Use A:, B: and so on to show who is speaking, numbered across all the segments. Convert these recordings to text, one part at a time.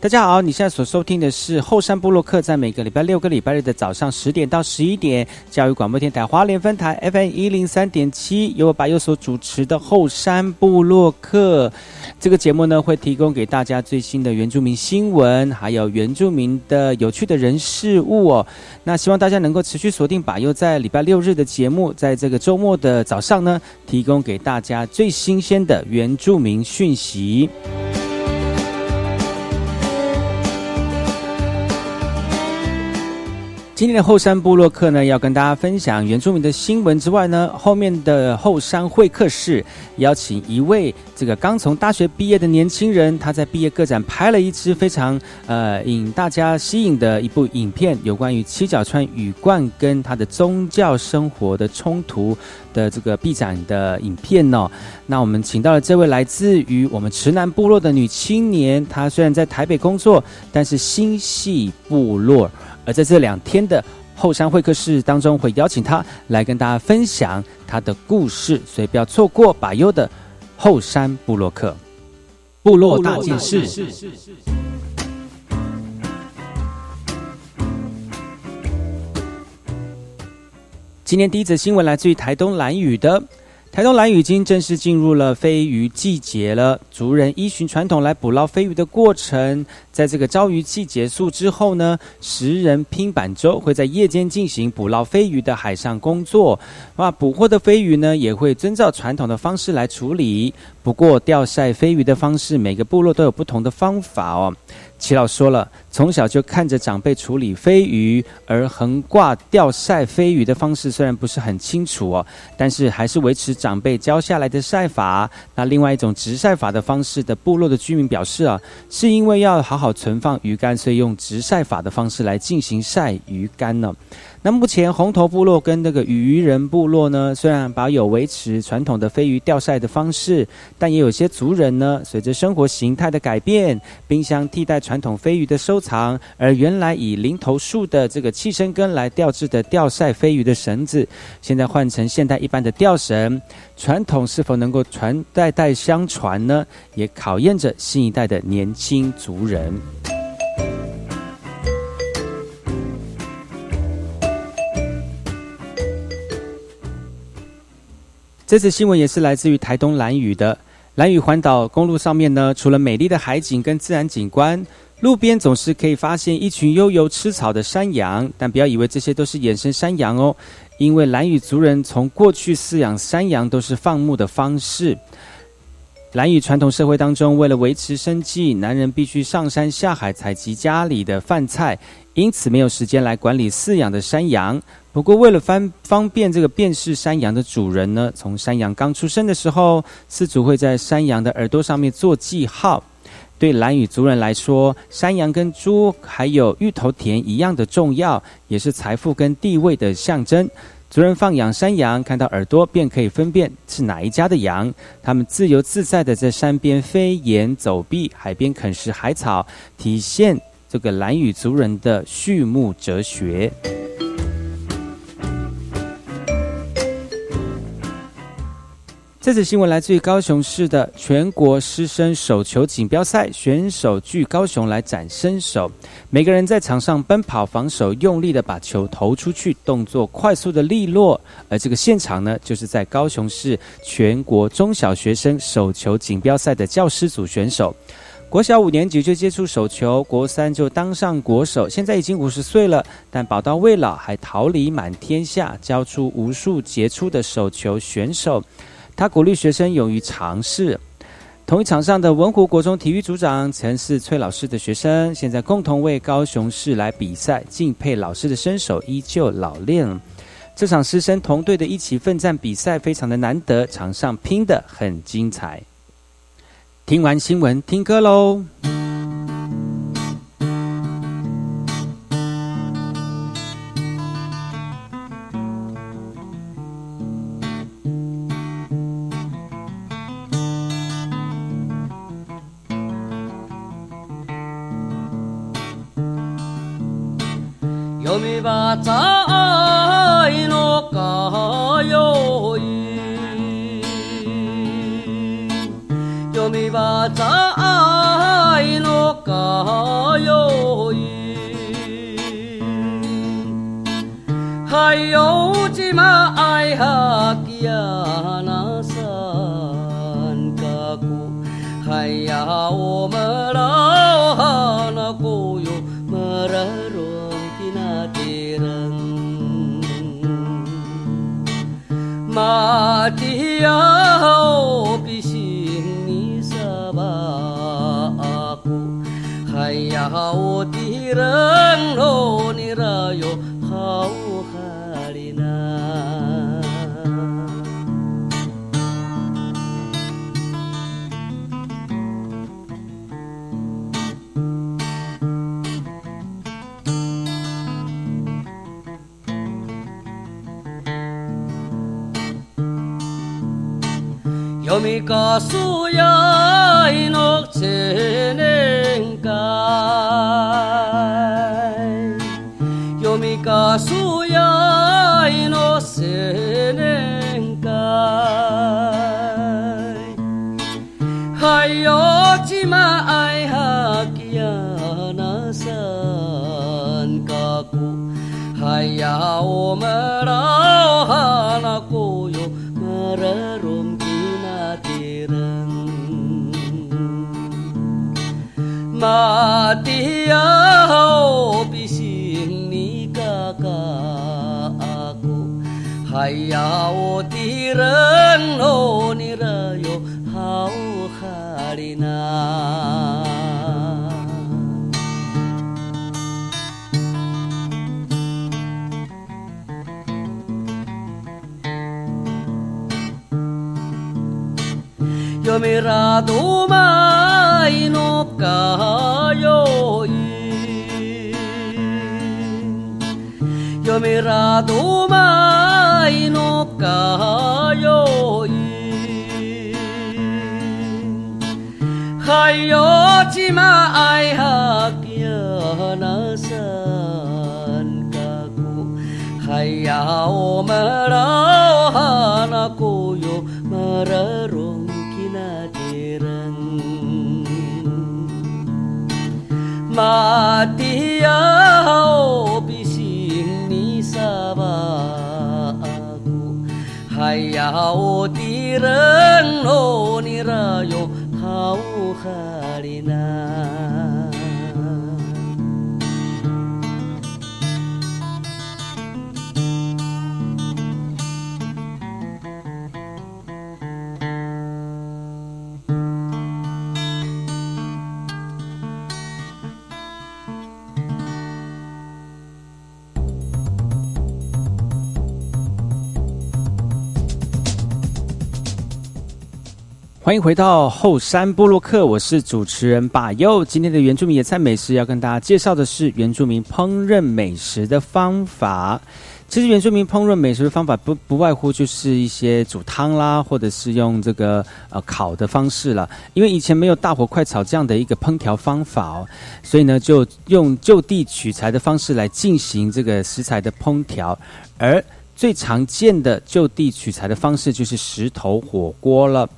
A: 大家好，你现在所收听的是后山部落克，在每个礼拜六个礼拜日的早上十点到十一点，教育广播电台华联分台 FM 一零三点七，由我巴右所主持的后山部落克。这个节目呢，会提供给大家最新的原住民新闻，还有原住民的有趣的人事物哦。那希望大家能够持续锁定把右在礼拜六日的节目，在这个周末的早上呢。提供给大家最新鲜的原住民讯息。今天的后山部落客呢，要跟大家分享原住民的新闻之外呢，后面的后山会客室邀请一位这个刚从大学毕业的年轻人，他在毕业个展拍了一支非常呃引大家吸引的一部影片，有关于七角川羽冠跟他的宗教生活的冲突的这个毕展的影片哦。那我们请到了这位来自于我们池南部落的女青年，她虽然在台北工作，但是心系部落。而在这两天的后山会客室当中，会邀请他来跟大家分享他的故事，所以不要错过把优的后山部落客部落大件事。今天第一则新闻来自于台东蓝屿的。台东蓝屿已经正式进入了飞鱼季节了。族人依循传统来捕捞飞鱼的过程，在这个招鱼季结束之后呢，十人拼板舟会在夜间进行捕捞飞鱼的海上工作。哇，捕获的飞鱼呢，也会遵照传统的方式来处理。不过，钓晒飞鱼的方式，每个部落都有不同的方法哦。齐老说了，从小就看着长辈处理飞鱼，而横挂吊晒飞鱼的方式虽然不是很清楚哦，但是还是维持长辈教下来的晒法。那另外一种直晒法的方式的部落的居民表示啊，是因为要好好存放鱼竿，所以用直晒法的方式来进行晒鱼竿呢。那目前红头部落跟那个渔人部落呢，虽然保有维持传统的飞鱼钓晒的方式，但也有些族人呢，随着生活形态的改变，冰箱替代传统飞鱼的收藏，而原来以零头树的这个气生根来吊制的钓晒飞鱼的绳子，现在换成现代一般的吊绳，传统是否能够传代代相传呢？也考验着新一代的年轻族人。这次新闻也是来自于台东蓝屿的蓝屿环岛公路上面呢，除了美丽的海景跟自然景观，路边总是可以发现一群悠游吃草的山羊。但不要以为这些都是野生山羊哦，因为蓝屿族人从过去饲养山羊都是放牧的方式。蓝屿传统社会当中，为了维持生计，男人必须上山下海采集家里的饭菜，因此没有时间来管理饲养的山羊。不过，为了方方便这个辨识山羊的主人呢，从山羊刚出生的时候，饲主会在山羊的耳朵上面做记号。对蓝屿族人来说，山羊跟猪还有芋头田一样的重要，也是财富跟地位的象征。族人放养山羊，看到耳朵便可以分辨是哪一家的羊。他们自由自在的在山边飞檐走壁，海边啃食海草，体现这个蓝语族人的畜牧哲学。这次新闻来自于高雄市的全国师生手球锦标赛，选手聚高雄来展身手，每个人在场上奔跑防守，用力的把球投出去，动作快速的利落。而这个现场呢，就是在高雄市全国中小学生手球锦标赛的教师组选手，国小五年级就接触手球，国三就当上国手，现在已经五十岁了，但宝刀未老，还桃李满天下，教出无数杰出的手球选手。他鼓励学生勇于尝试。同一场上的文湖国中体育组长曾是崔老师的学生，现在共同为高雄市来比赛，敬佩老师的身手依旧老练。这场师生同队的一起奋战比赛非常的难得，场上拼的很精彩。听完新闻，听歌喽。
B: 咋哎嗨哟哟喂哟喂巴咋哎嗨哟嗬哟嗬嗨哎有米卡斯呀，诺切能盖；有米卡斯呀，诺切能盖。嗨哟，芝麻爱哈吉呀，南山卡库；嗨呀，我们。寺どまいのかよいよめらどまいのかよいはよちまいは啊我的人哦
A: 欢迎回到后山部落克，我是主持人把佑。今天的原住民野菜美食要跟大家介绍的是原住民烹饪美食的方法。其实原住民烹饪美食的方法不不外乎就是一些煮汤啦，或者是用这个呃烤的方式了。因为以前没有大火快炒这样的一个烹调方法哦，所以呢就用就地取材的方式来进行这个食材的烹调，而最常见的就地取材的方式就是石头火锅了。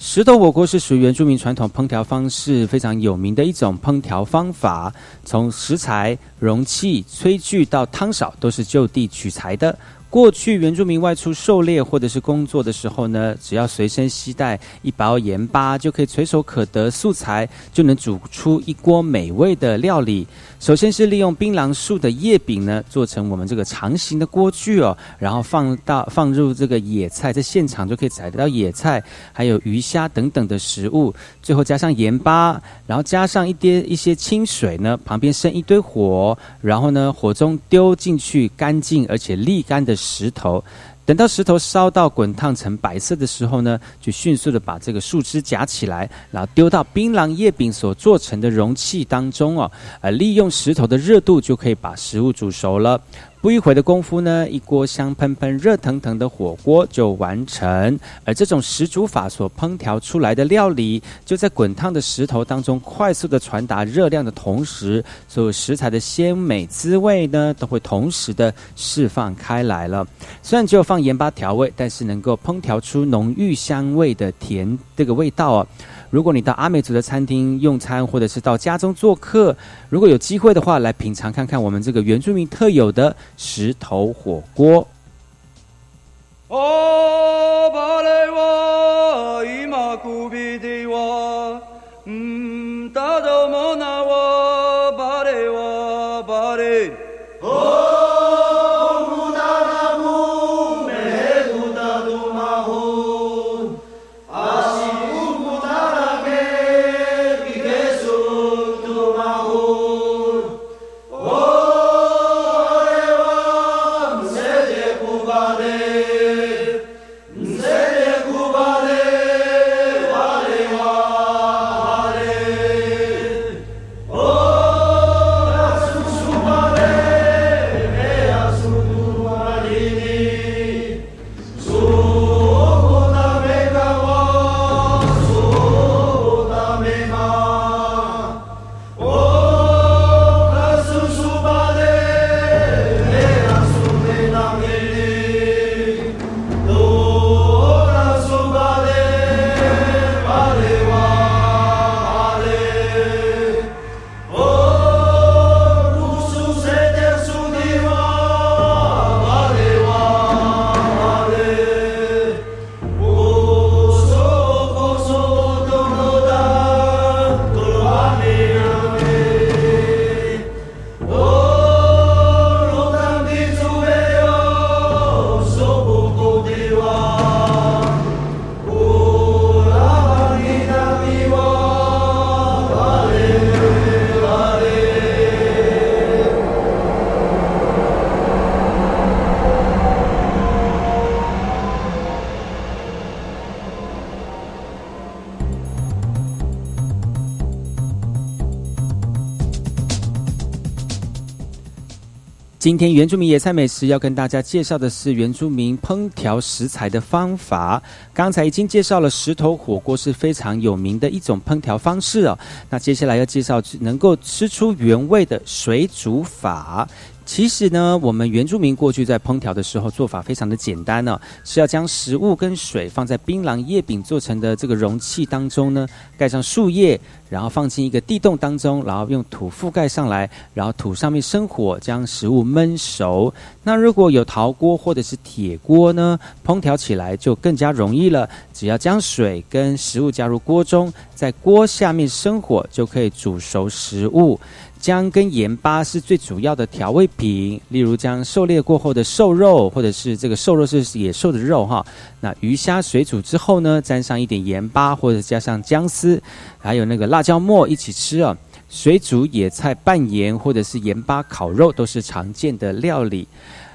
A: 石头火锅是属于原住民传统烹调方式非常有名的一种烹调方法，从食材、容器、炊具到汤勺都是就地取材的。过去原住民外出狩猎或者是工作的时候呢，只要随身携带一包盐巴，就可以随手可得素材，就能煮出一锅美味的料理。首先是利用槟榔树的叶柄呢，做成我们这个长形的锅具哦，然后放到放入这个野菜，在现场就可以采得到野菜，还有鱼虾等等的食物。最后加上盐巴，然后加上一滴一些清水呢，旁边生一堆火，然后呢火中丢进去干净而且沥干的。石头，等到石头烧到滚烫成白色的时候呢，就迅速的把这个树枝夹起来，然后丢到槟榔叶饼所做成的容器当中哦，呃，利用石头的热度就可以把食物煮熟了。不一会的功夫呢，一锅香喷喷、热腾腾的火锅就完成。而这种石煮法所烹调出来的料理，就在滚烫的石头当中快速的传达热量的同时，所有食材的鲜美滋味呢，都会同时的释放开来了。虽然只有放盐巴调味，但是能够烹调出浓郁香味的甜这个味道哦。如果你到阿美族的餐厅用餐，或者是到家中做客，如果有机会的话，来品尝看看我们这个原住民特有的石头火锅。今天原住民野菜美食要跟大家介绍的是原住民烹调食材的方法。刚才已经介绍了石头火锅是非常有名的一种烹调方式哦。那接下来要介绍能够吃出原味的水煮法。其实呢，我们原住民过去在烹调的时候做法非常的简单呢，是要将食物跟水放在槟榔叶柄做成的这个容器当中呢，盖上树叶，然后放进一个地洞当中，然后用土覆盖上来，然后土上面生火将食物焖熟。那如果有陶锅或者是铁锅呢，烹调起来就更加容易了，只要将水跟食物加入锅中，在锅下面生火就可以煮熟食物。姜跟盐巴是最主要的调味品，例如将狩猎过后的瘦肉，或者是这个瘦肉是野兽的肉哈，那鱼虾水煮之后呢，沾上一点盐巴，或者加上姜丝，还有那个辣椒末一起吃啊。水煮野菜拌盐，或者是盐巴烤肉，都是常见的料理。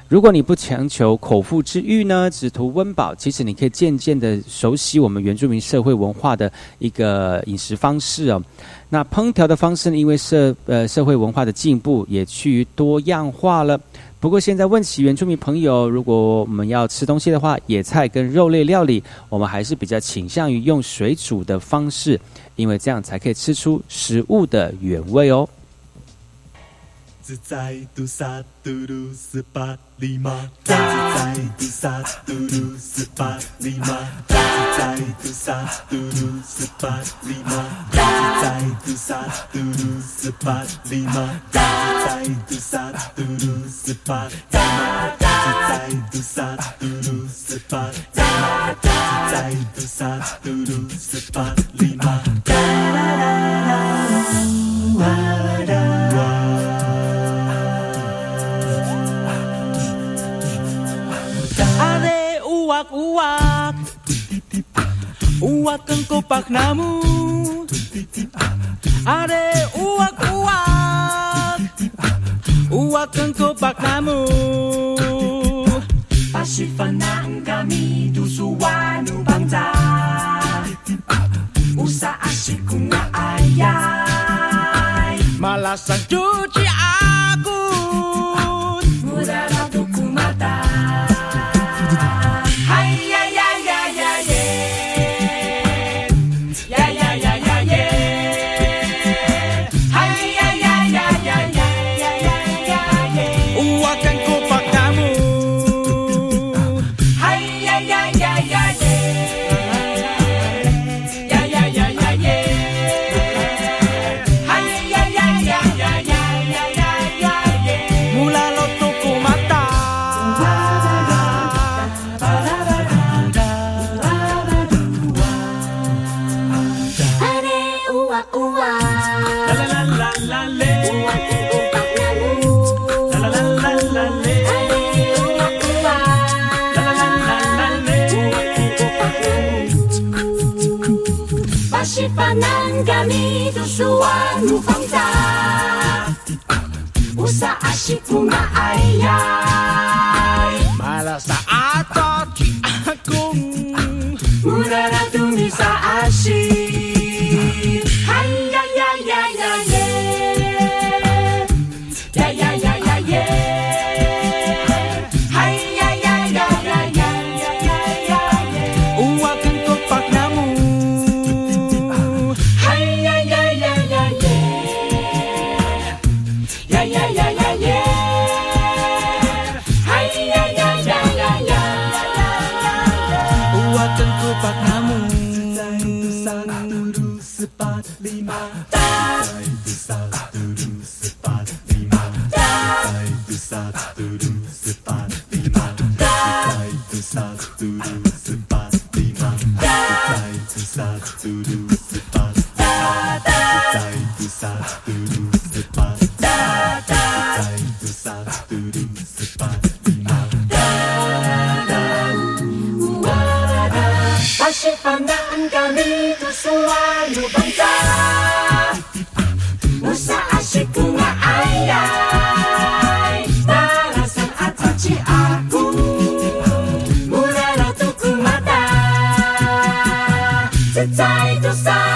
A: 如果你不强求口腹之欲呢，只图温饱，其实你可以渐渐的熟悉我们原住民社会文化的一个饮食方式哦。那烹调的方式呢，因为社呃社会文化的进步，也趋于多样化了。不过现在问起原住民朋友，如果我们要吃东西的话，野菜跟肉类料理，我们还是比较倾向于用水煮的方式，因为这样才可以吃出食物的原味哦。
C: 自在杜萨嘟噜斯巴里玛，自在杜萨嘟噜斯巴里玛，自在杜萨嘟噜斯巴里玛，自在杜萨嘟噜斯巴里玛，自在杜萨嘟噜斯巴里玛，自在杜萨嘟噜斯巴里玛，自在杜萨嘟噜斯巴里玛。
D: uak uak. Uak engkau pak namu are uak uak. Uak engkau pak namu
E: pasifanang kami dusuanu bangsa. Usa asiku nga ayai
D: malasang cuci
E: akun
D: to tie to side.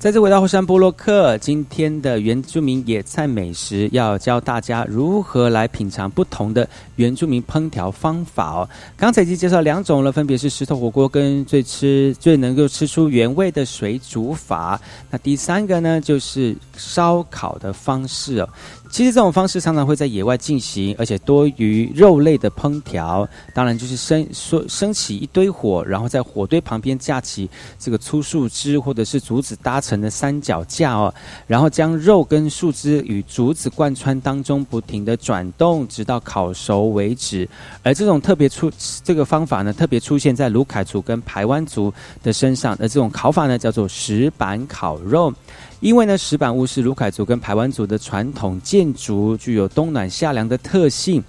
A: 再次回到后山部落克，今天的原住民野菜美食要教大家如何来品尝不同的原住民烹调方法哦。刚才已经介绍两种了，分别是石头火锅跟最吃最能够吃出原味的水煮法。那第三个呢，就是烧烤的方式哦。其实这种方式常常会在野外进行，而且多于肉类的烹调。当然就是升说升起一堆火，然后在火堆旁边架起这个粗树枝或者是竹子搭成的三脚架哦，然后将肉跟树枝与竹子贯穿当中，不停的转动，直到烤熟为止。而这种特别出这个方法呢，特别出现在卢凯族跟排湾族的身上。而这种烤法呢，叫做石板烤肉。因为呢，石板屋是卢凯族跟排湾族的传统建筑，具有冬暖夏凉的特性。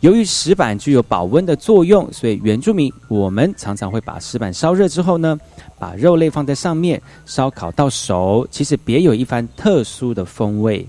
A: 由于石板具有保温的作用，所以原住民我们常常会把石板烧热之后呢，把肉类放在上面烧烤到熟，其实别有一番特殊的风味。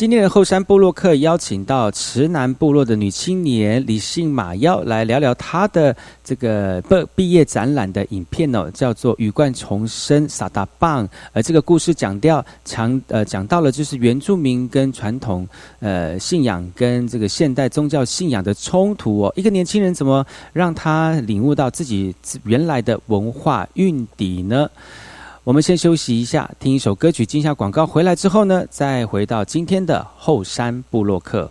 A: 今天的后山部落客邀请到池南部落的女青年李姓马耀来聊聊她的这个毕毕业展览的影片哦，叫做《羽冠重生撒达棒》，而这个故事讲掉强呃讲到了就是原住民跟传统呃信仰跟这个现代宗教信仰的冲突哦，一个年轻人怎么让他领悟到自己原来的文化蕴底呢？我们先休息一下，听一首歌曲，进下广告。回来之后呢，再回到今天的后山部落客。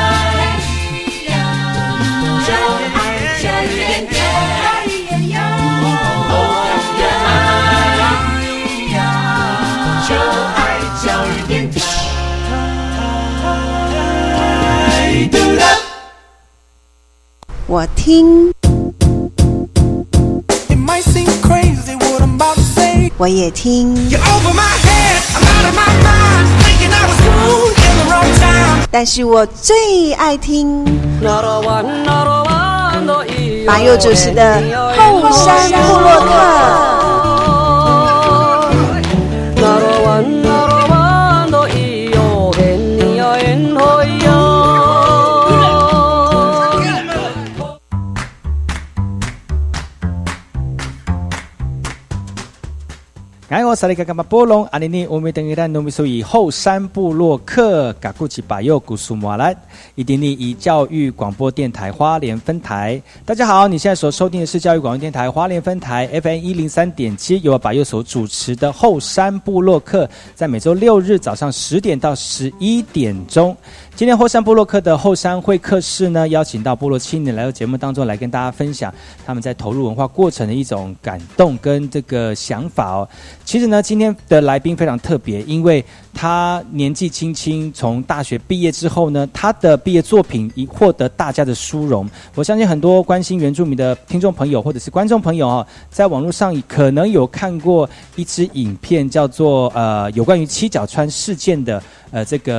F: Cool in the wrong time.
G: 但是我最爱听马
B: 马
G: 佑主持的后山部落客。
A: 我是那个干嘛波隆阿尼尼，我们等于在农民属于后山部落客，嘎古奇巴佑古苏马来，伊丁尼以教育广播电台花莲分台。大家好，你现在所收听的是教育广播电台花莲分台 FM 一零三点七，由我巴佑所主持的后山部落客，在每周六日早上十点到十一点钟。今天后山部落客的后山会客室呢，邀请到部落青年来到节目当中来跟大家分享他们在投入文化过程的一种感动跟这个想法哦。其实呢，今天的来宾非常特别，因为他年纪轻轻，从大学毕业之后呢，他的毕业作品已获得大家的殊荣。我相信很多关心原住民的听众朋友或者是观众朋友哦，在网络上可能有看过一支影片，叫做呃有关于七角川事件的呃这个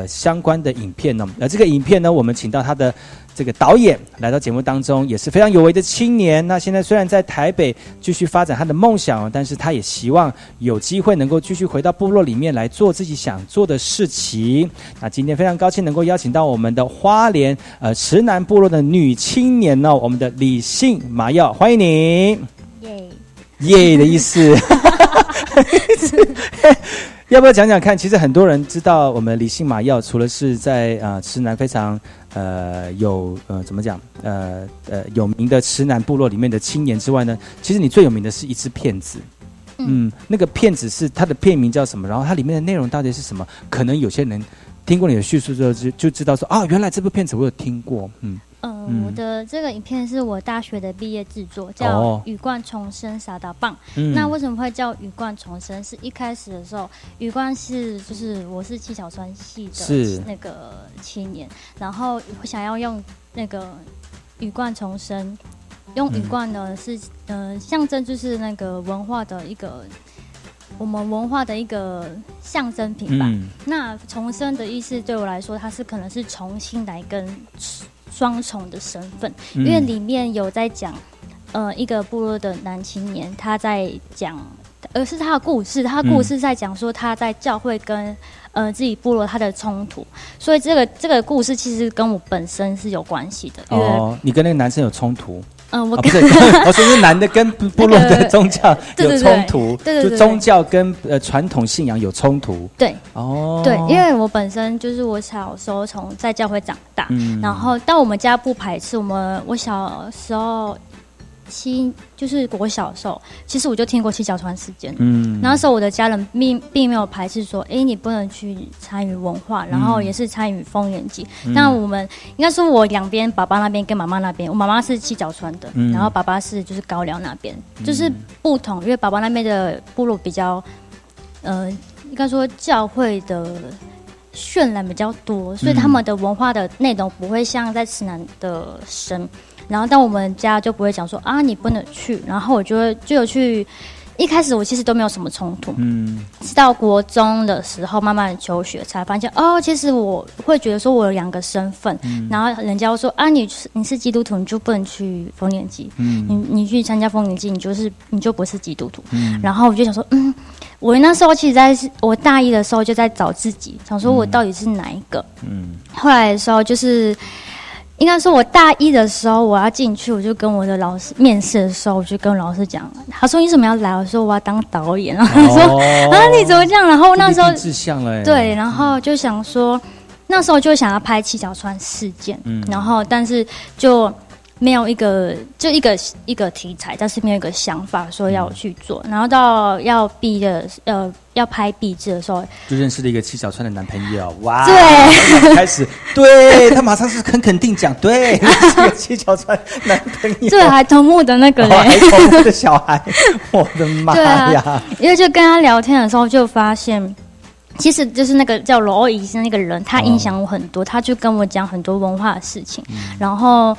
A: 呃相关的影片呢。呃，这个影片呢，我们请到他的。这个导演来到节目当中，也是非常有为的青年。那现在虽然在台北继续发展他的梦想，但是他也希望有机会能够继续回到部落里面来做自己想做的事情。那今天非常高兴能够邀请到我们的花莲呃池南部落的女青年哦，我们的李姓麻药，欢迎你。
H: 耶
A: 耶的意思。要不要讲讲看？其实很多人知道我们李姓麻药，除了是在啊、呃、池南非常呃有呃怎么讲呃呃有名的池南部落里面的青年之外呢，其实你最有名的是一只骗子。嗯，那个片子是它的片名叫什么？然后它里面的内容到底是什么？可能有些人听过你的叙述之后，就就知道说啊，原来这部片子我有听过。嗯，
H: 呃，
A: 嗯
H: 我的这个影片是我大学的毕业制作，
A: 哦
H: 叫《羽冠重生傻打棒》。
A: 嗯
H: 那为什么会叫羽冠重生？是一开始的时候，羽冠是就是我是七小川系的那个青年，然后我想要用那个羽冠重生，用羽冠呢、是呃象征就是那个文化的一个。我们文化的一个象征品吧。
A: 嗯
H: 那重生的意思对我来说，它是可能是重新来跟双重的身份，
I: 嗯
H: 因为里面有在讲，呃，一个部落的男青年他在讲而是他的故事。他的故事在讲说他在教会跟呃自己部落他的冲突，所以这个这个故事其实跟我本身是有关系的。
A: 哦，你跟那个男生有冲突？
H: 嗯，我
A: 啊，不
H: 跟、
A: 是，我说是男的跟部落的宗教有冲突，
H: 对对对
A: 就宗教跟呃传统信仰有冲突。
H: 对。
A: 哦，
H: 对，因为我本身就是我小时候从在教会长大，
A: 嗯。
H: 然后但我们家不排斥我们，我小时候七就是我小时候，其实我就听过七角川事件，
A: 嗯。
H: 那时候我的家人并并没有排斥说，哎，你不能去参与文化，然后也是参与丰年祭。
A: 嗯。
H: 那我们应该说，我两边爸爸那边跟妈妈那边，我妈妈是七角川的，
A: 嗯。
H: 然后爸爸是就是高粱那边，就是不同，因为爸爸那边的部落比较，呃，应该说教会的渲染比较多，所以他们的文化的内容不会像在池南的深。然后，但我们家就不会讲说啊，你不能去。然后我就会就有去，一开始我其实都没有什么冲突，
A: 嗯
H: 直到国中的时候慢慢求学，才发现哦，其实我会觉得说我有两个身份，
A: 嗯
H: 然后人家会说啊，你是你是基督徒，你就不能去丰年祭，
A: 嗯
H: 你你去参加丰年祭，你就是你就不是基督徒。
A: 嗯
H: 然后我就想说，嗯，我那时候其实在我大一的时候就在找自己，想说我到底是哪一个。
A: 嗯
H: 后来的时候就是。应该说，我大一的时候我要进去，我就跟我的老师面试的时候，我就跟老师讲，他说你怎么要来？我说我要当导演，然后他说、
A: 哦
H: 啊你怎么这样？然后那时候
A: 志向了，哎
H: 对，然后就想说，那时候就想要拍七角川事件，
A: 嗯
H: 然后但是就没有一个就一个一个题材，但是没有一个想法说要去做。然后到要毕业的呃要拍毕制的时候，
A: 就认识了一个七小川的男朋友，哇！
H: 对。
A: 开始，对他马上是很肯定讲，对，是个七小川男朋友，
H: 对，还同木的那个
A: 哦
H: 嘞，
A: 还同我的小孩，我的妈呀。
H: 啊！，因为就跟他聊天的时候，就发现，其实就是那个叫罗伊是那个人，他影响我很多，他就跟我讲很多文化的事情，然后，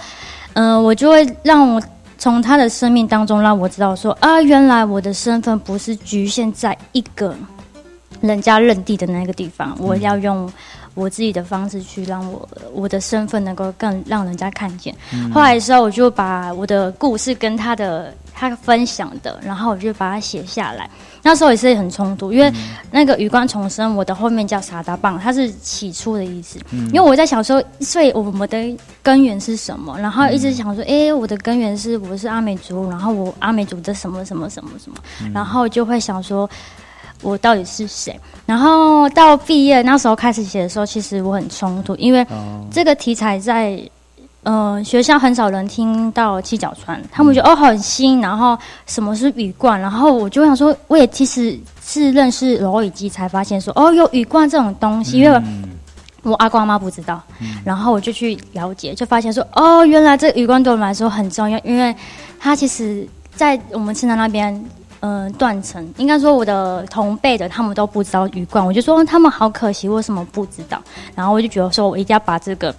H: 嗯、我就会让我从他的生命当中让我知道说啊，原来我的身份不是局限在一个人家认定的那个地方，我要用。我自己的方式去让我我的身份能够更让人家看见。
A: 嗯
H: 后来的时候，我就把我的故事跟他的他分享的，然后我就把它写下来。那时候也是很冲突，因为那个羽冠重生，我的后面叫傻大棒，它是起初的意思。
A: 嗯
H: 因为我在想说，所以我们的根源是什么？然后一直想说，哎、我的根源是我是阿美族，然后我阿美族的什么什么什么什么，然后就会想说。我到底是谁？然后到毕业那时候开始写的时候，其实我很冲突，因为
A: 哦
H: 这个题材在呃学校很少人听到七角川，他们觉得哦很新，然后什么是羽冠，然后我就想说，我也其实是认识罗以基才发现说哦有羽冠这种东西，因为我阿公阿妈不知道，然后我就去了解，就发现说哦原来这个羽冠对我们来说很重要，因为它其实在我们青南那边。嗯，断层应该说我的同辈的他们都不知道羽冠，我就说、哦他们好可惜，为什么不知道？然后我就觉得说我一定要把这个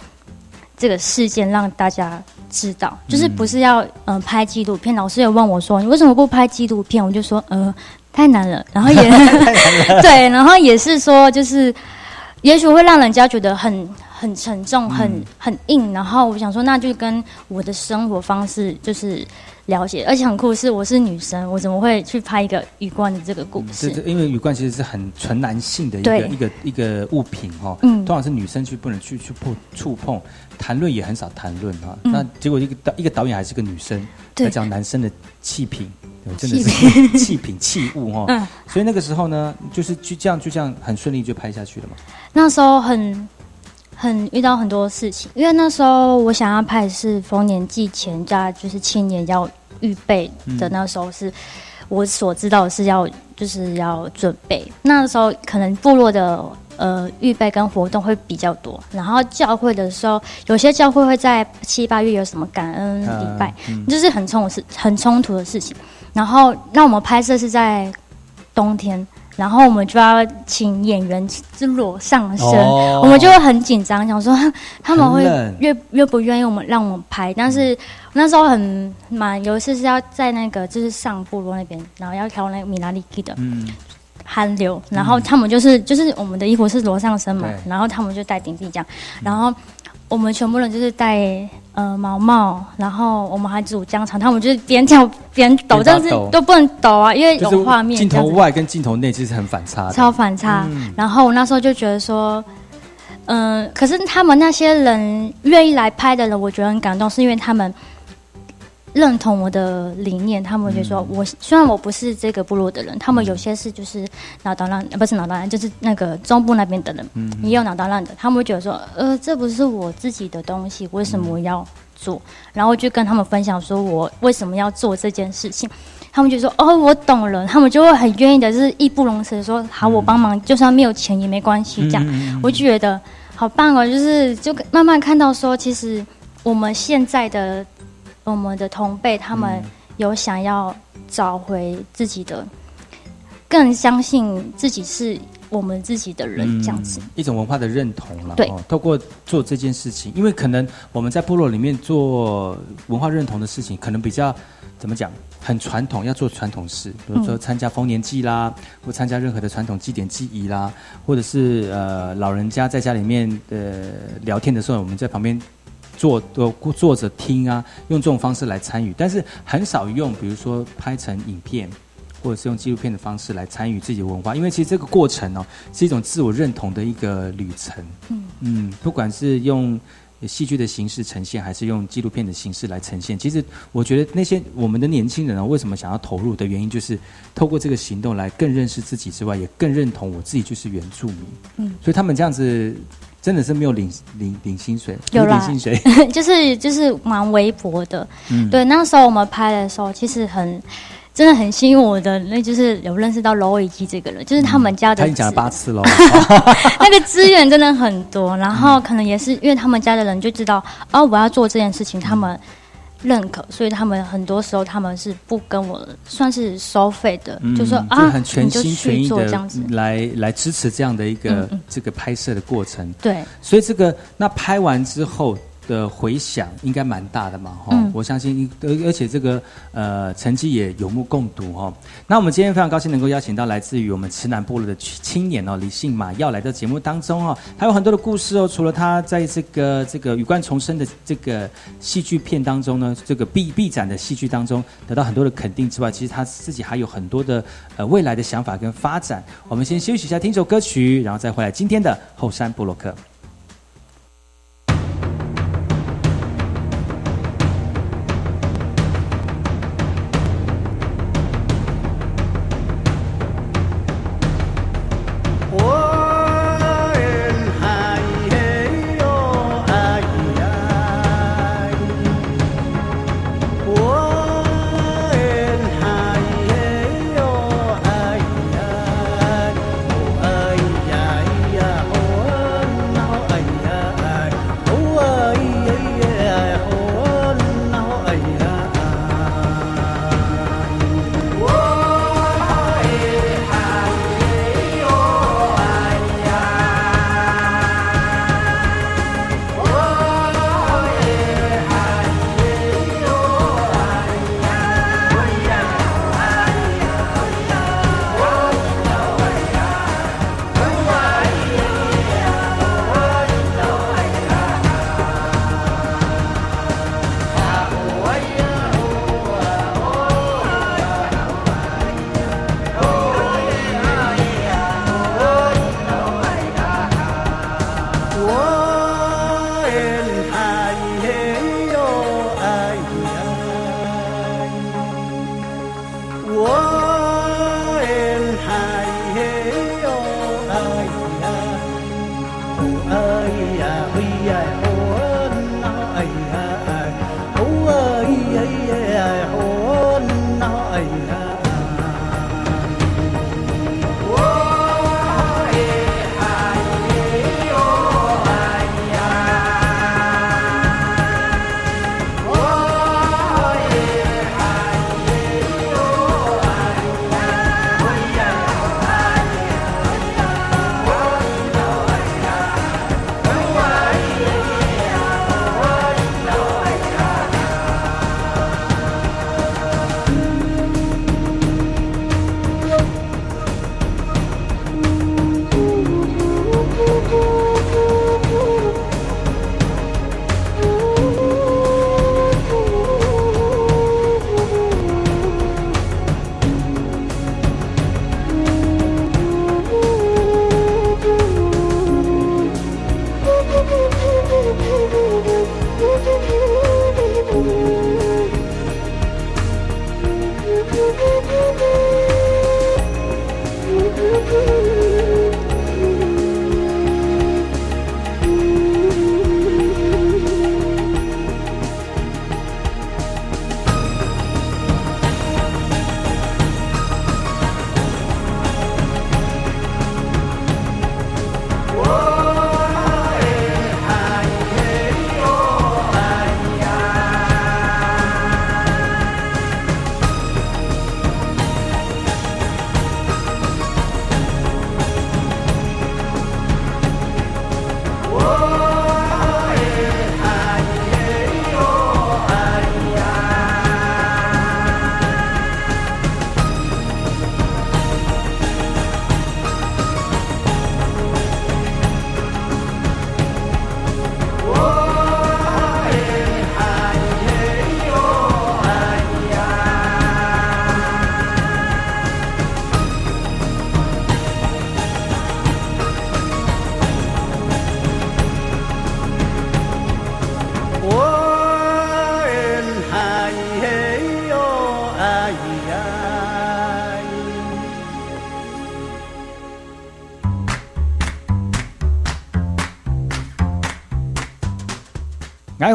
H: 这个事件让大家知道，就是不是要嗯、呃拍纪录片。老师有问我说你为什么不拍纪录片？我就说呃太难了，然后也 对，然后也是说就是也许会让人家觉得很很沉重、很很硬。然后我想说，那就跟我的生活方式就是了解，而且很酷是我是女生，我怎么会去拍一个雨冠的这个故事？
A: 因为雨冠其实是很纯男性的一个一个一个物品哈、哦，
H: 嗯
A: 通常是女生去不能去去碰触碰，谈论也很少谈论哈、
H: 嗯。
A: 那结果一个导一个导演还是个女生，
H: 对。
A: 在讲男生的气品，对真的是 气品器物哈、
H: 嗯。
A: 所以那个时候呢，就是就这样就这样很顺利就拍下去了嘛。
H: 那时候很很遇到很多事情，因为那时候我想要拍的是丰年祭前加就是青年要预备的，
A: 嗯。
H: 那时候是、我所知道的是要就是要准备，那时候可能部落的。呃，预备跟活动会比较多，然后教会的时候，有些教会会在七八月有什么感恩礼拜，
A: 嗯
H: 就是很冲的事，很冲突的事情。然后，那我们拍摄是在冬天，然后我们就要请演员之裸上身，
A: 哦
H: 我们就会很紧张，想说 他们会愿愿不愿意我们让我们拍。但是那时候很蛮有一次是要在那个就是上部落那边，然后要挑那个米拉利基的，
A: 嗯，
H: 寒流，然后他们就是就是我们的衣服是罗上身嘛，然后他们就戴顶笠这样，然后我们全部人就是戴呃毛帽，然后我们还煮姜肠，他们就是边跳边抖，但是都不能抖啊，因为有画面
A: 镜。头外跟镜头内其实很反差的，
H: 超反差。
A: 嗯。
H: 然后我那时候就觉得说，嗯、可是他们那些人愿意来拍的人，我觉得很感动，是因为他们认同我的理念。他们就说，
A: 嗯
H: 我虽然我不是这个部落的人，他们有些是就是脑当烂，呃不是脑当烂，就是那个中部那边的人，
A: 嗯
H: 也有脑当烂的。他们会觉得说，呃，这不是我自己的东西，为什么要做？然后就跟他们分享说我为什么要做这件事情。他们就说：“哦，我懂了。”他们就会很愿意的，就是义不容辞地说：“好，我帮忙，就算没有钱也没关系。”这样，
A: 嗯
H: 我就觉得好棒哦！就是就慢慢看到说，其实我们现在的我们的同辈，他们有想要找回自己的，更相信自己是我们自己的人，这样子。
A: 一种文化的认同了。
H: 对
A: 哦，透过做这件事情，因为可能我们在部落里面做文化认同的事情，可能比较怎么讲，很传统，要做传统事，比如说
H: 嗯
A: 参加丰年祭啦，或参加任何的传统祭典祭仪啦，或者是呃老人家在家里面呃聊天的时候，我们在旁边。坐都坐着听啊，用这种方式来参与，但是很少用，比如说拍成影片，或者是用纪录片的方式来参与自己的文化，因为其实这个过程哦，是一种自我认同的一个旅程。
H: 嗯
A: 嗯，不管是用戏剧的形式呈现，还是用纪录片的形式来呈现，其实我觉得那些我们的年轻人啊，为什么想要投入的原因，就是透过这个行动来更认识自己之外，也更认同我自己就是原住民。
H: 嗯，
A: 所以他们这样子真的是没有领领领薪水，
H: 有啦
A: 领薪水。
H: 就是就是蛮微薄的。
A: 嗯
H: 对，那时候我们拍的时候，其实很真的很吸引我的，那就是有认识到娄伟基这个人，就是他们家的嗯、
A: 他已经讲了八次喽。
H: 那个资源真的很多，然后可能也是因为他们家的人就知道哦，我要做这件事情，他们认可，所以他们很多时候他们是不跟我算是收费的，就说
A: 嗯
H: 啊，
A: 很全心全
H: 去
A: 意的
H: 做这样子。
A: 来来支持这样的一个、
H: 嗯嗯
A: 这个拍摄的过程。
H: 对，
A: 所以这个那拍完之后的回响应该蛮大的嘛，哈、
H: 嗯
A: 我相信，而而且这个呃成绩也有目共睹哈、那我们今天非常高兴能够邀请到来自于我们池南部落的青年哦，李信马要来到节目当中哦，还有很多的故事哦。除了他在这个这个羽冠重生的这个戏剧片当中呢，这个 B B 展的戏剧当中得到很多的肯定之外，其实他自己还有很多的呃未来的想法跟发展。我们先休息一下，听首歌曲，然后再回来今天的后山部落克。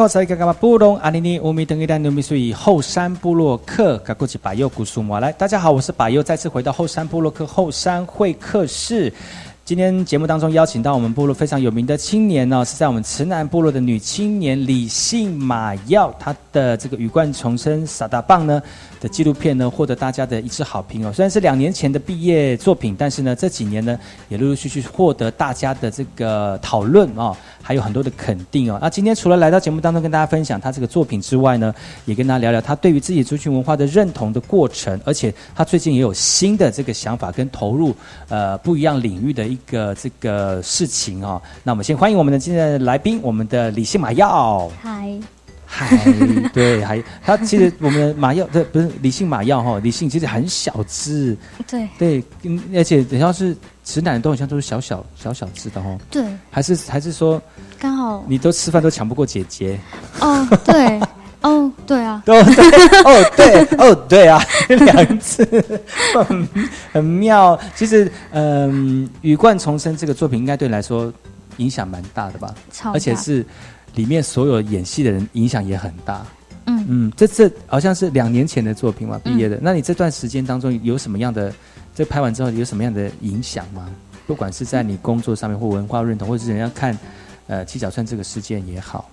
A: 爱好才干嘛布隆阿尼尼乌米登一丹努米苏以后山部落客，嘎过去把右古苏摩来，大家好，我是把右，再次回到后山部落客后山会客室。今天节目当中邀请到我们部落非常有名的青年呢，是在我们慈南部落的女青年李姓马耀，她的这个羽冠重生撒大棒呢的纪录片呢获得大家的一致好评哦。虽然是两年前的毕业作品，但是呢这几年呢也陆陆续续获得大家的这个讨论哦，还有很多的肯定哦。那今天除了来到节目当中跟大家分享他这个作品之外呢，也跟大家聊聊他对于自己族群文化的认同的过程，而且他最近也有新的这个想法跟投入呃不一样领域的一个这个事情哦。那我们先欢迎我们的今天的来宾，我们的李姓马耀。
H: 嗨，
A: 嗨，对，还他其实我们的马耀，对，不是李姓马耀哈，李姓其实很小只，
H: 对。
A: 对，嗯而且等下是直男都好像都是小小小小只的哦，
H: 对，
A: 还是还是说
H: 刚好。
A: 你都吃饭都抢不过姐姐？
H: 哦，对，哦，对啊，
A: 哦对，哦对，哦对啊，两次很很妙。其实，嗯，《羽冠重生》这个作品应该对你来说影响蛮大的吧？而且是里面所有演戏的人影响也很大。
H: 嗯
A: 嗯，这次好像是两年前的作品嘛，毕业的。那你这段时间当中有什么样的？这拍完之后有什么样的影响吗？不管是在你工作上面，或文化认同，或者是人家看呃七角川这个事件也好。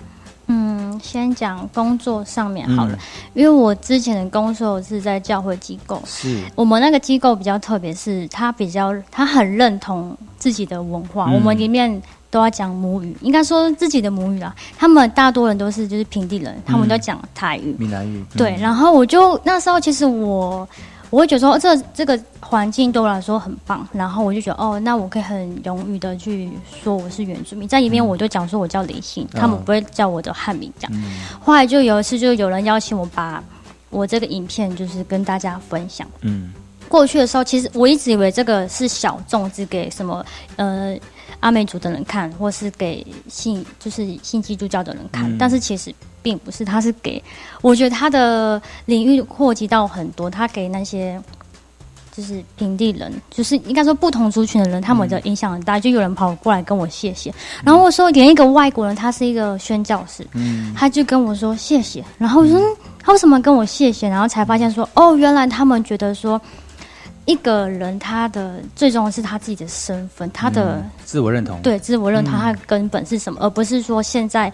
H: 嗯，先讲工作上面好了，
A: 嗯
H: 因为我之前的工作是在教会机构，
A: 是
H: 我们那个机构比较特别，是他比较他很认同自己的文化，
A: 嗯
H: 我们里面都要讲母语，应该说自己的母语啦。他们大多人都是就是平地人，他们都讲台语。
A: 闽南语。
H: 对，然后我就那时候其实我我会觉得说这这个环境对我来说很棒，然后我就觉得哦，那我可以很勇于的去说我是原住民，在里面我就讲说我叫李信，他们
A: 哦
H: 不会叫我的汉名这样。
A: 嗯
H: 后来就有一次就有人邀请我把我这个影片就是跟大家分享。
A: 嗯
H: 过去的时候，其实我一直以为这个是小众，只给什么呃阿美族的人看，或是给信就是信基督教的人看，
I: 嗯
H: 但是其实并不是，他是给我觉得他的领域扩及到很多，他给那些。就是平地人，就是应该说不同族群的人，他们的影响很大。就有人跑过来跟我谢谢，然后我说连一个外国人，他是一个宣教士，
A: 嗯
H: 他就跟我说谢谢，然后我说、嗯他为什么跟我谢谢？然后才发现说哦，原来他们觉得说一个人他的最重要的是他自己的身份，他的、
A: 嗯自我认同。
H: 对自我认同，
A: 嗯
H: 他的根本是什么，而不是说现在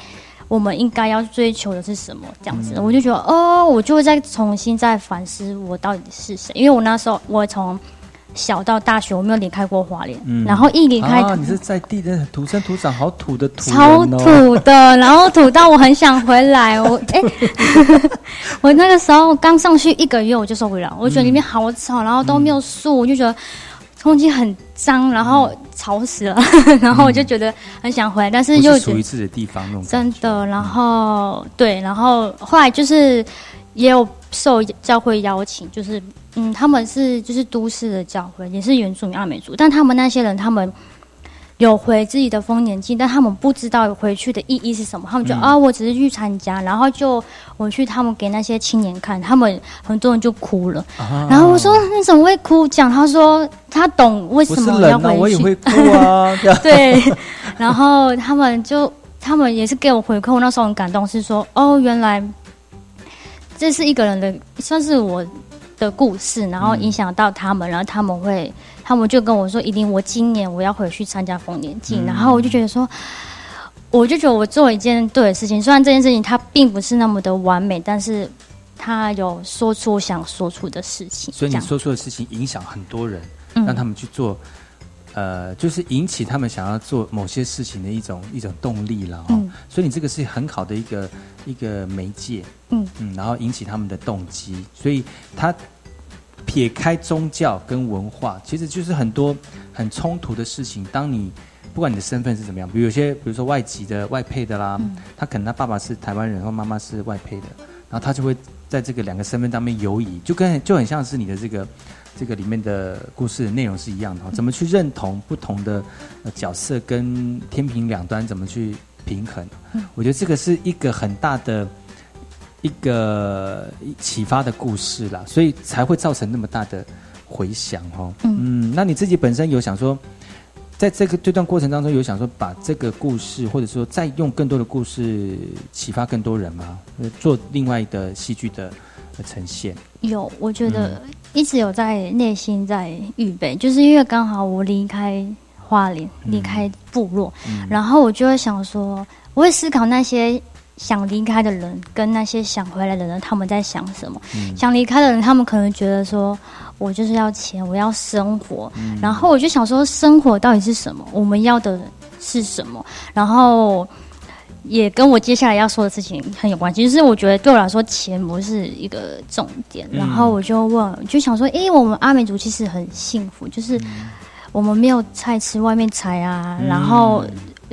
H: 我们应该要追求的是什么这样子。
A: 嗯
H: 我就觉得哦，我就会再重新再反思我到底是谁，因为我那时候我从小到大学我没有离开过花莲，
A: 嗯
H: 然后一离开
A: 啊，你是在地的土生土长，好土的土人
H: 超
A: 哦。
H: 土的，然后土到我很想回来。我哎、我那个时候刚上去一个月我就受不了，我觉得里面好吵，然后都没有树，我就觉得空气很脏，然后吵死了，然后我就觉得很想回来，但是又
A: 属于自己的地方那种
H: 真的，然后对，然后后来就是也有受教会邀请，就是嗯，他们是就是都市的教会，也是原住民阿美族，但他们那些人他们。有回自己的丰年祭，但他们不知道回去的意义是什么。他们就、
A: 嗯
H: 啊，我只是去参加，然后就我去他们给那些青年看，他们很多人就哭了。
A: 啊
H: 然后我说你怎么会哭？讲他说他懂为什么要回去。
A: 我也会哭啊。
H: 对，然后他们就他们也是给我回馈，我那时候很感动，是说哦，原来这是一个人的，算是我的故事，然后影响到他们，然后他们会，他们就跟我说，一定我今年我要回去参加丰年祭，
I: 嗯
H: 然后我就觉得说。我就觉得我做一件对的事情，虽然这件事情它并不是那么的完美，但是它有说出我想说出的事情。
A: 所以你说出的事情影响很多人，
H: 嗯
A: 让他们去做，呃，就是引起他们想要做某些事情的一种一种动力了、哦。
H: 嗯
A: 所以你这个是很好的一个一个媒介，
H: 嗯
A: 嗯，然后引起他们的动机。所以他撇开宗教跟文化，其实就是很多很冲突的事情。当你不管你的身份是怎么样，比如有些比如说外籍的外配的啦，
H: 嗯
A: 他可能他爸爸是台湾人，或妈妈是外配的，然后他就会在这个两个身份当面游移，就跟就很像是你的这个这个里面的故事的内容是一样的哦。怎么去认同不同的呃角色跟天平两端怎么去平衡？
H: 嗯
A: 我觉得这个是一个很大的。一个启发的故事啦，所以才会造成那么大的回响哦。嗯，那你自己本身有想说，在这个这段过程当中，有想说把这个故事，或者说再用更多的故事启发更多人吗？呃做另外的戏剧的的呈现。
H: 有，我觉得一直有在内心在预备，就是因为刚好我离开花莲，离开部落，然后我就会想说，我会思考那些想离开的人跟那些想回来的人，他们在想什么。想离开的人，他们可能觉得说，我就是要钱，我要生活，然后我就想说，生活到底是什么？我们要的是什么？然后。也跟我接下来要说的事情很有关系，就是我觉得对我来说，钱不是一个重点。然后我就问，就想说，诶，我们阿美族其实很幸福，就是我们没有菜吃，外面采啊，然后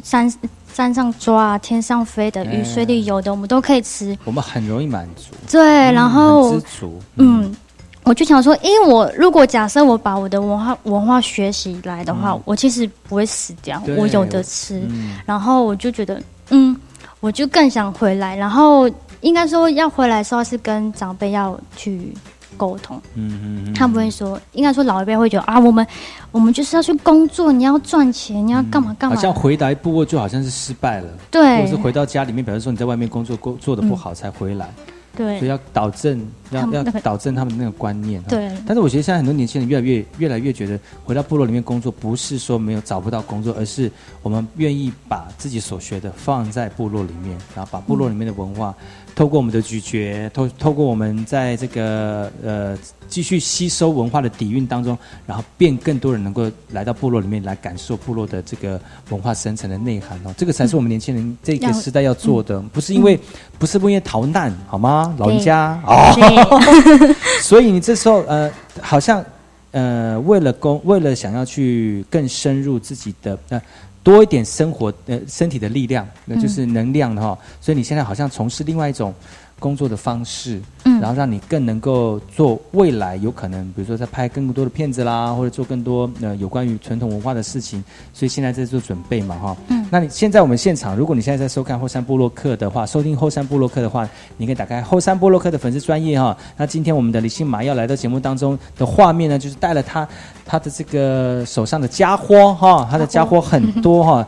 H: 山山上抓啊，天上飞的，鱼水里游的，我们都可以吃。
A: 我们很容易满足，
H: 对，然后
A: 很知足。
H: 嗯，我就想说，因为我如果假设我把我的文化文化学习来的话，我其实不会死掉，我有的吃。然后我就觉得，嗯，我就更想回来。然后应该说要回来的时候是跟长辈要去沟通，
A: 嗯嗯嗯，
H: 他不会说，应该说老一辈会觉得啊，我们我们就是要去工作，你要赚钱，你要干嘛干嘛。
A: 好。像回来部落就好像是失败了，
H: 对。
A: 或者是回到家里面，表示说你在外面工作工做的不好才回来，
H: 对
A: 所以要导正，要要导正他们那个观念。哦
H: 对
A: 但是我觉得现在很多年轻人越来越越来越觉得，回到部落里面工作，不是说没有找不到工作，而是我们愿意把自己所学的放在部落里面，然后把部落里面的文化，透过我们的咀嚼，透透过我们在这个呃继续吸收文化的底蕴当中，然后变更多人能够来到部落里面来感受部落的这个文化深层的内涵哦，这个才是我们年轻人这个时代要做的，不是因为、不是因为逃难好吗？老人
H: 对
A: 家
H: 对。
A: 哦，所以你这时候呃，好像呃，为了工，为了想要去更深入自己的呃。多一点生活呃身体的力量，那就是能量的哈、所以你现在好像从事另外一种工作的方式，
H: 嗯
A: 然后让你更能够做未来有可能，比如说在拍更多的片子啦，或者做更多呃有关于传统文化的事情，所以现在在做准备嘛哈。
H: 嗯
A: 那你现在我们现场，如果你现在在收看后山部落客的话，收听后山部落客的话，你可以打开后山部落客的粉丝专业哈。那今天我们的李信马要来到节目当中的画面呢，就是带了他他的这个手上的家伙哈，他的家伙很多哈，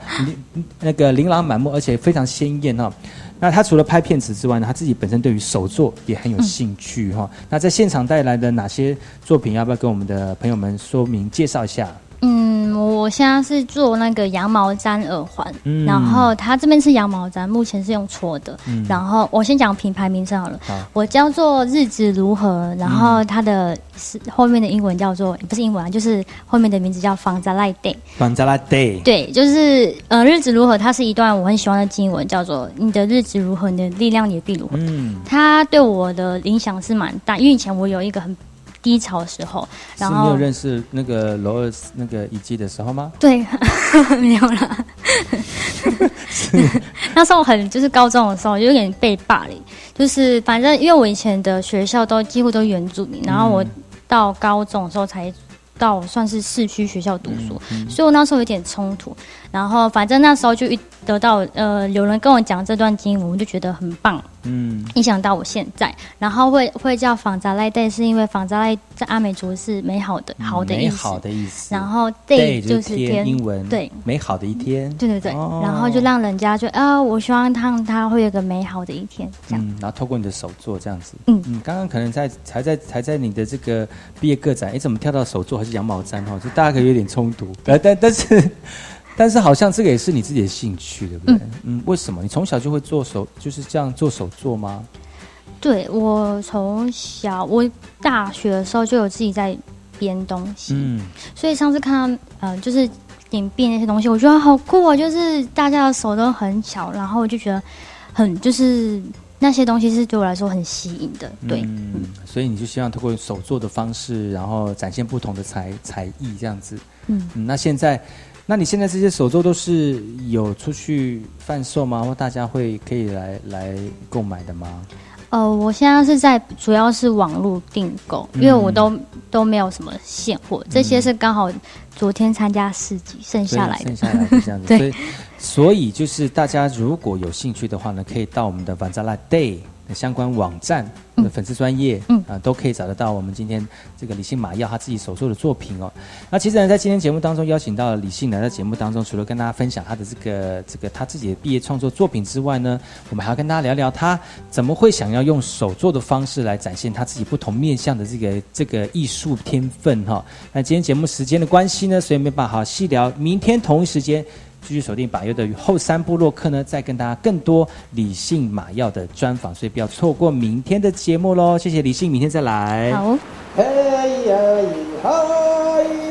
A: 那个琳琅满目，而且非常鲜艳哈。那他除了拍片子之外呢，他自己本身对于手作也很有兴趣哈、那在现场带来的哪些作品，要不要跟我们的朋友们说明介绍一下？
H: 嗯，我现在是做那个羊毛毡耳环，
A: 嗯。
H: 然后它这边是羊毛毡，目前是用搓的。
A: 嗯。
H: 然后我先讲品牌名称好了，
A: 好。
H: 我叫做日子如何，然后它的是后面的英文叫做不是英文啊，就是后面的名字叫防扎赖 day。
A: 邦扎拉 day，
H: 对，就是呃日子如何，它是一段我很喜欢的经文，叫做你的日子如何，你的力量也必如何。
A: 嗯，
H: 它对我的影响是蛮大，因为以前我有一个很低潮的时候，然后
A: 是没有认识那个罗尔斯那个遗迹的时候吗？
H: 对，没有啦。那时候很就是高中的时候，有点被霸凌，就是反正因为我以前的学校都几乎都原住民，然后我到高中的时候才到算是市区学校读书，所以我那时候有点冲突。然后反正那时候就一得到呃有人跟我讲这段经文，我就觉得很棒，
A: 嗯
H: 影响到我现在。然后会会叫仿扎赖 day，是因为仿扎赖在阿美族是美好的、好的意思。
A: 美好的意思。
H: 然后
A: day
H: day 就是
A: 天，
H: 天，
A: 英文
H: 对，
A: 美好的一天。
H: 对对对，
A: 哦
H: 然后就让人家就啊，我希望让他会有个美好的一天，这样。
A: 嗯，然后透过你的手作这样子，
H: 嗯
A: 嗯，刚刚可能在才在才在你的这个毕业个展，哎，怎么跳到手作还是羊毛毡哈？就大家可以有点冲突，但但但是但是好像这个也是你自己的兴趣，对不对？嗯为什么你从小就会做手就是这样做手作吗？
H: 对我从小，我大学的时候就有自己在编东西，
A: 嗯
H: 所以上次看到呃，就是点编那些东西，我觉得好酷啊！就是大家的手都很巧，然后我就觉得很就是那些东西是对我来说很吸引的，对。
A: 嗯，所以你就希望通过手作的方式，然后展现不同的才才艺这样子。
H: 嗯
A: 嗯，那现在，那你现在这些手作都是有出去贩售吗？或大家会可以来来购买的吗？
H: 呃，我现在是在主要是网络订购，因为我都、都没有什么现货，这些是刚好昨天参加市集剩下来的。
A: 剩下来的这样子。所
H: 对
A: 以，所以就是大家如果有兴趣的话呢，可以到我们的 Vanzala Day 的相关网站的粉丝专业，嗯啊，都可以找得到我们今天这个李信马耀他自己手做的作品哦。那其实呢，在今天节目当中邀请到了李信来到节目当中，除了跟大家分享他的这个这个他自己的毕业创作作品之外呢，我们还要跟大家聊聊他怎么会想要用手作的方式来展现他自己不同面向的这个这个艺术天分哈。那今天节目时间的关系呢，所以没办法好细聊，明天同一时间。继续锁定把优的后三部落客呢，再跟大家更多理性马耀的专访，所以不要错过明天的节目喽。谢谢理性，明天再来。
H: 好。
I: 嘿呀咿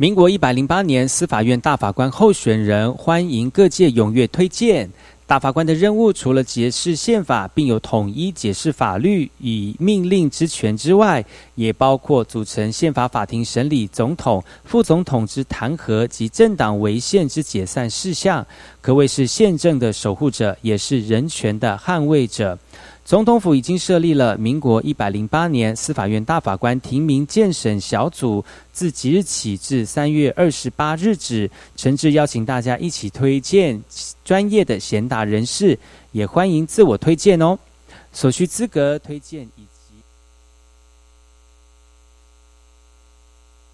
A: 民国一百零八年，司法院大法官候选人欢迎各界踊跃推荐。大法官的任务除了解释宪法，并有统一解释法律与命令之权之外，也包括组成宪法法庭审理总统、副总统之弹劾及政党违宪之解散事项，可谓是宪政的守护者，也是人权的捍卫者。总统府已经设立了民国一百零八年司法院大法官提名鉴审小组，自即日起至三月二十八日止，诚挚邀请大家一起推荐专业的贤达人士，也欢迎自我推荐哦。所需资格推荐以。